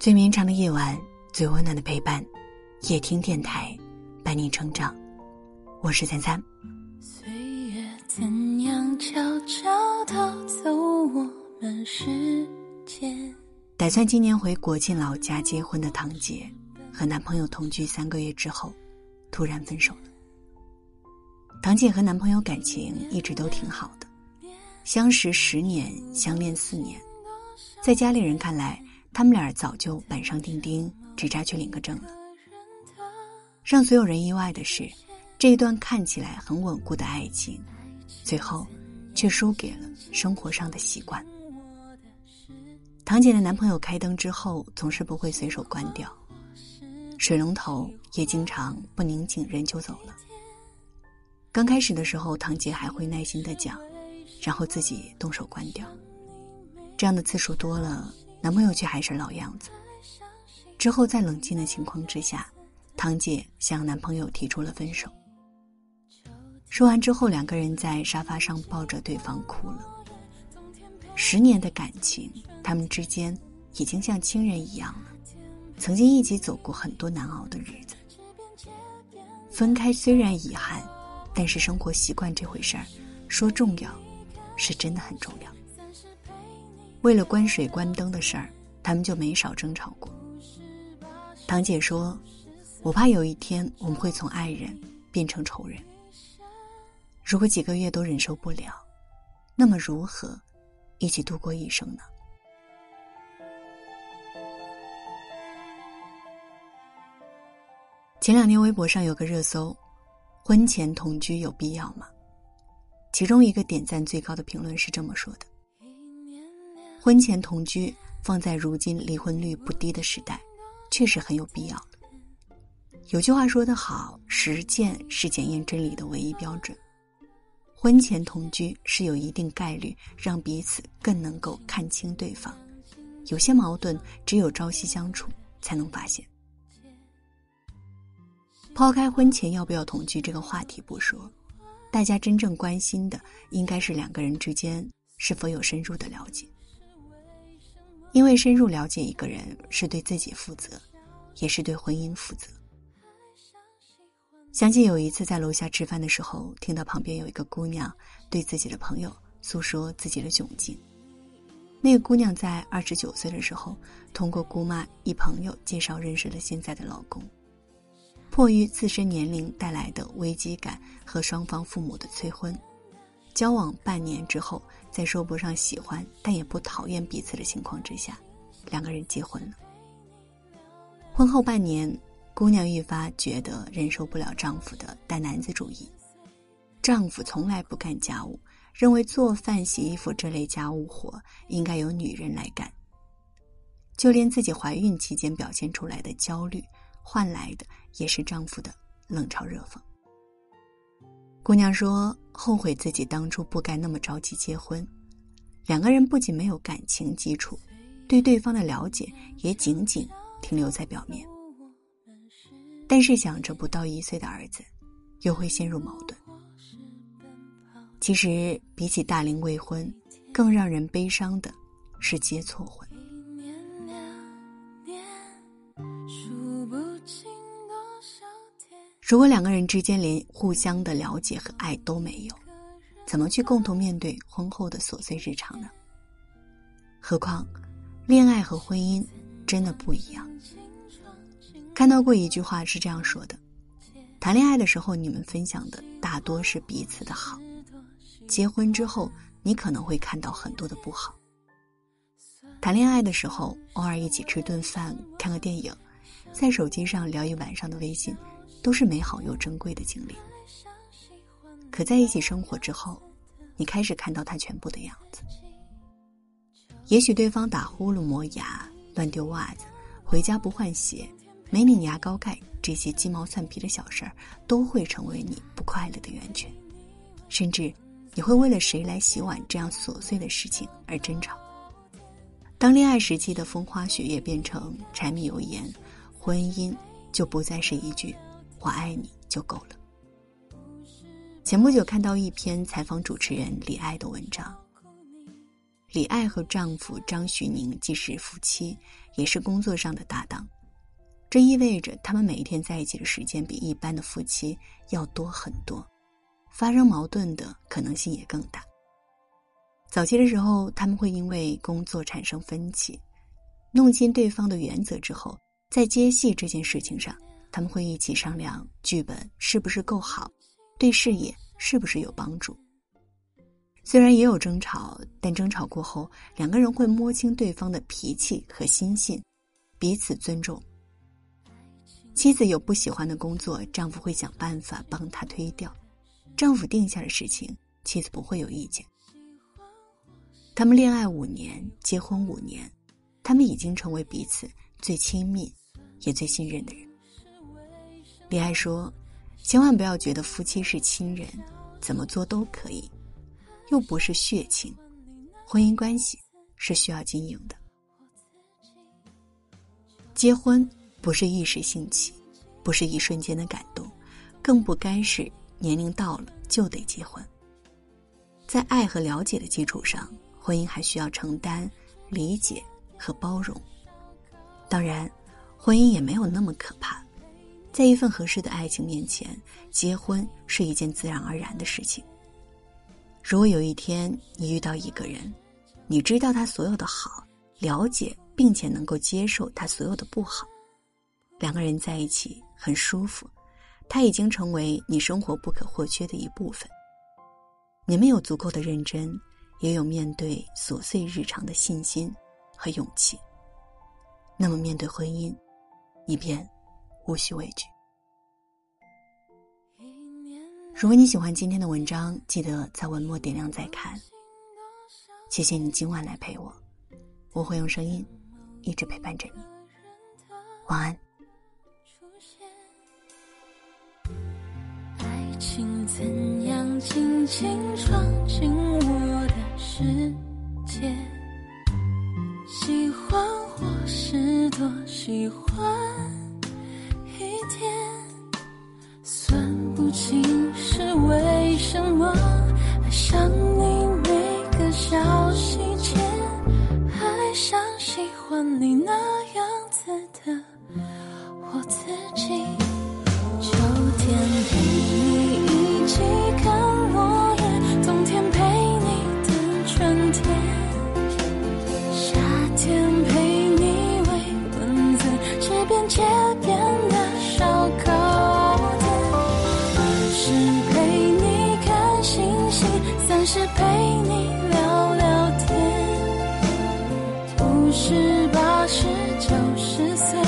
最绵长的夜晚，最温暖的陪伴，夜听电台，伴你成长。我是三三。岁月怎样悄悄偷走我们时间？打算今年回国庆老家结婚的堂姐，和男朋友同居三个月之后，突然分手了。堂姐和男朋友感情一直都挺好的，相识十年，相恋四年，在家里人看来，他们俩早就板上钉钉，只差去领个证了。让所有人意外的是，这一段看起来很稳固的爱情，最后却输给了生活上的习惯。堂姐的男朋友开灯之后总是不会随手关掉，水龙头也经常不拧紧人就走了。刚开始的时候，堂姐还会耐心的讲，然后自己动手关掉。这样的次数多了，男朋友却还是老样子。之后在冷静的情况之下，堂姐向男朋友提出了分手。说完之后，两个人在沙发上抱着对方哭了。十年的感情，他们之间已经像亲人一样了，曾经一起走过很多难熬的日子。分开虽然遗憾。但是生活习惯这回事儿，说重要，是真的很重要。为了关水关灯的事儿，他们就没少争吵过。堂姐说：“我怕有一天我们会从爱人变成仇人。如果几个月都忍受不了，那么如何一起度过一生呢？”前两天微博上有个热搜。婚前同居有必要吗？其中一个点赞最高的评论是这么说的：“婚前同居放在如今离婚率不低的时代，确实很有必要。”有句话说得好：“实践是检验真理的唯一标准。”婚前同居是有一定概率让彼此更能够看清对方，有些矛盾只有朝夕相处才能发现。抛开婚前要不要同居这个话题不说，大家真正关心的应该是两个人之间是否有深入的了解。因为深入了解一个人是对自己负责，也是对婚姻负责。想起有一次在楼下吃饭的时候，听到旁边有一个姑娘对自己的朋友诉说自己的窘境。那个姑娘在二十九岁的时候，通过姑妈一朋友介绍认识了现在的老公。迫于自身年龄带来的危机感和双方父母的催婚，交往半年之后，在说不上喜欢但也不讨厌彼此的情况之下，两个人结婚了。婚后半年，姑娘愈发觉得忍受不了丈夫的大男子主义，丈夫从来不干家务，认为做饭、洗衣服这类家务活应该由女人来干，就连自己怀孕期间表现出来的焦虑。换来的也是丈夫的冷嘲热讽。姑娘说：“后悔自己当初不该那么着急结婚。”两个人不仅没有感情基础，对对方的了解也仅仅停留在表面。但是想着不到一岁的儿子，又会陷入矛盾。其实，比起大龄未婚，更让人悲伤的是结错婚。如果两个人之间连互相的了解和爱都没有，怎么去共同面对婚后的琐碎日常呢？何况，恋爱和婚姻真的不一样。看到过一句话是这样说的：谈恋爱的时候，你们分享的大多是彼此的好；结婚之后，你可能会看到很多的不好。谈恋爱的时候，偶尔一起吃顿饭、看个电影，在手机上聊一晚上的微信。都是美好又珍贵的经历，可在一起生活之后，你开始看到他全部的样子。也许对方打呼噜、磨牙、乱丢袜子、回家不换鞋、没拧牙膏盖这些鸡毛蒜皮的小事儿，都会成为你不快乐的源泉。甚至，你会为了谁来洗碗这样琐碎的事情而争吵。当恋爱时期的风花雪月变成柴米油盐，婚姻就不再是一句。我爱你就够了。前不久看到一篇采访主持人李艾的文章，李艾和丈夫张徐宁既是夫妻，也是工作上的搭档，这意味着他们每一天在一起的时间比一般的夫妻要多很多，发生矛盾的可能性也更大。早期的时候，他们会因为工作产生分歧，弄清对方的原则之后，在接戏这件事情上，他们会一起商量剧本是不是够好，对事业是不是有帮助。虽然也有争吵，但争吵过后，两个人会摸清对方的脾气和心性，彼此尊重。妻子有不喜欢的工作，丈夫会想办法帮她推掉；丈夫定下的事情，妻子不会有意见。他们恋爱五年，结婚五年，他们已经成为彼此最亲密，也最信任的人。李爱说：“千万不要觉得夫妻是亲人，怎么做都可以。”又不是血亲，婚姻关系是需要经营的。结婚不是一时兴起，不是一瞬间的感动，更不该是年龄到了就得结婚。在爱和了解的基础上，婚姻还需要承担、理解和包容。当然，婚姻也没有那么可怕，在一份合适的爱情面前，结婚是一件自然而然的事情。如果有一天你遇到一个人，你知道他所有的好，了解并且能够接受他所有的不好，两个人在一起很舒服，他已经成为你生活不可或缺的一部分。你们有足够的认真，也有面对琐碎日常的信心和勇气。那么面对婚姻，你便无需畏惧。如果你喜欢今天的文章，记得在文末点亮再看。谢谢你今晚来陪我，我会用声音一直陪伴着你。晚安。爱情怎样轻轻闯进我的世界？喜欢或是多喜欢？十八十九十岁，